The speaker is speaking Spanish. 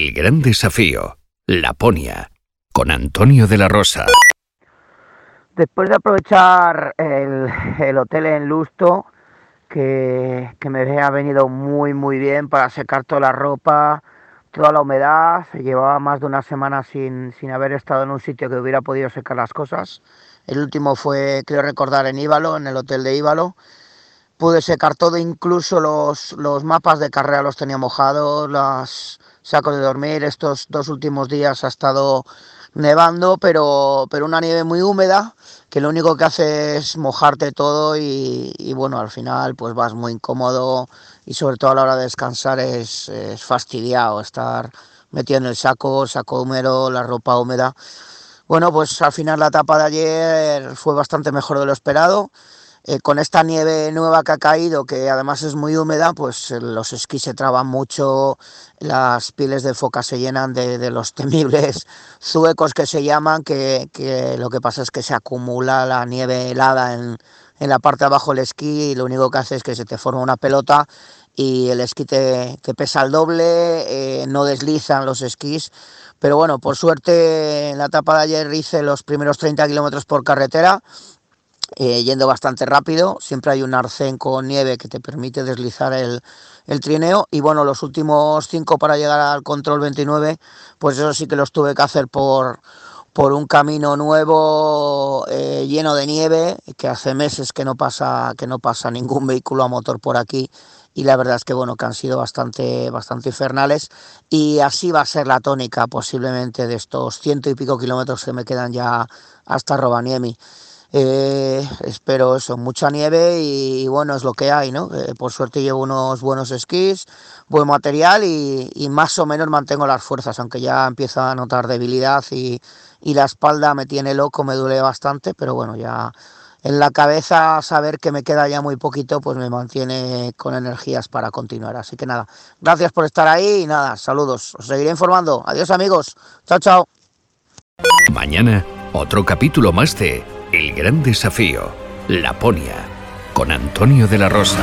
El gran desafío, Laponia, con Antonio de la Rosa. Después de aprovechar el, hotel en Lusto, que, me ha venido muy muy bien para secar toda la ropa, toda la humedad, llevaba más de una semana sin, sin haber estado en un sitio que hubiera podido secar las cosas. El último fue, creo recordar, en Íbalo, en el hotel de Íbalo. Pude secar todo, incluso los, los mapas de carrera los tenía mojados, las sacos de dormir. Estos dos últimos días ha estado nevando, pero, pero una nieve muy húmeda que lo único que hace es mojarte todo y, bueno, al final pues vas muy incómodo y sobre todo a la hora de descansar es, es fastidiado estar metido en el saco, saco húmedo, la ropa húmeda. Bueno, pues al final la etapa de ayer fue bastante mejor de lo esperado. Eh, con esta nieve nueva que ha caído, que además es muy húmeda, pues eh, los esquís se traban mucho, las pieles de foca se llenan de, los temibles zuecos que se llaman, que, lo que pasa es que se acumula la nieve helada en, la parte de abajo del esquí y lo único que hace es que se te forma una pelota y el esquí te, pesa el doble, eh, no deslizan los esquís. Pero bueno, por suerte en la etapa de ayer hice los primeros 30 kilómetros por carretera eh, yendo bastante rápido. Siempre hay un arcén con nieve que te permite deslizar el, trineo. Y bueno, los últimos cinco para llegar al control 29, pues eso sí que los tuve que hacer por, por un camino nuevo eh, lleno de nieve, que hace meses que no pasa, que no pasa ningún vehículo a motor por aquí. Y la verdad es que bueno, que han sido bastante, bastante infernales. Y así va a ser la tónica posiblemente de estos ciento y pico kilómetros que me quedan ya hasta Rovaniemi. Eh, espero eso, mucha nieve y, bueno, es lo que hay, ¿no? Eh, por suerte llevo unos buenos esquís, buen material y, más o menos mantengo las fuerzas, aunque ya empiezo a notar debilidad y, la espalda me tiene loco, me duele bastante, pero bueno, ya en la cabeza saber que me queda ya muy poquito, pues me mantiene con energías para continuar. Así que nada, gracias por estar ahí y nada, saludos. Os seguiré informando. Adiós amigos. Chao, chao. Mañana, otro capítulo más de el gran desafío, Laponia, con Antonio de la Rosa.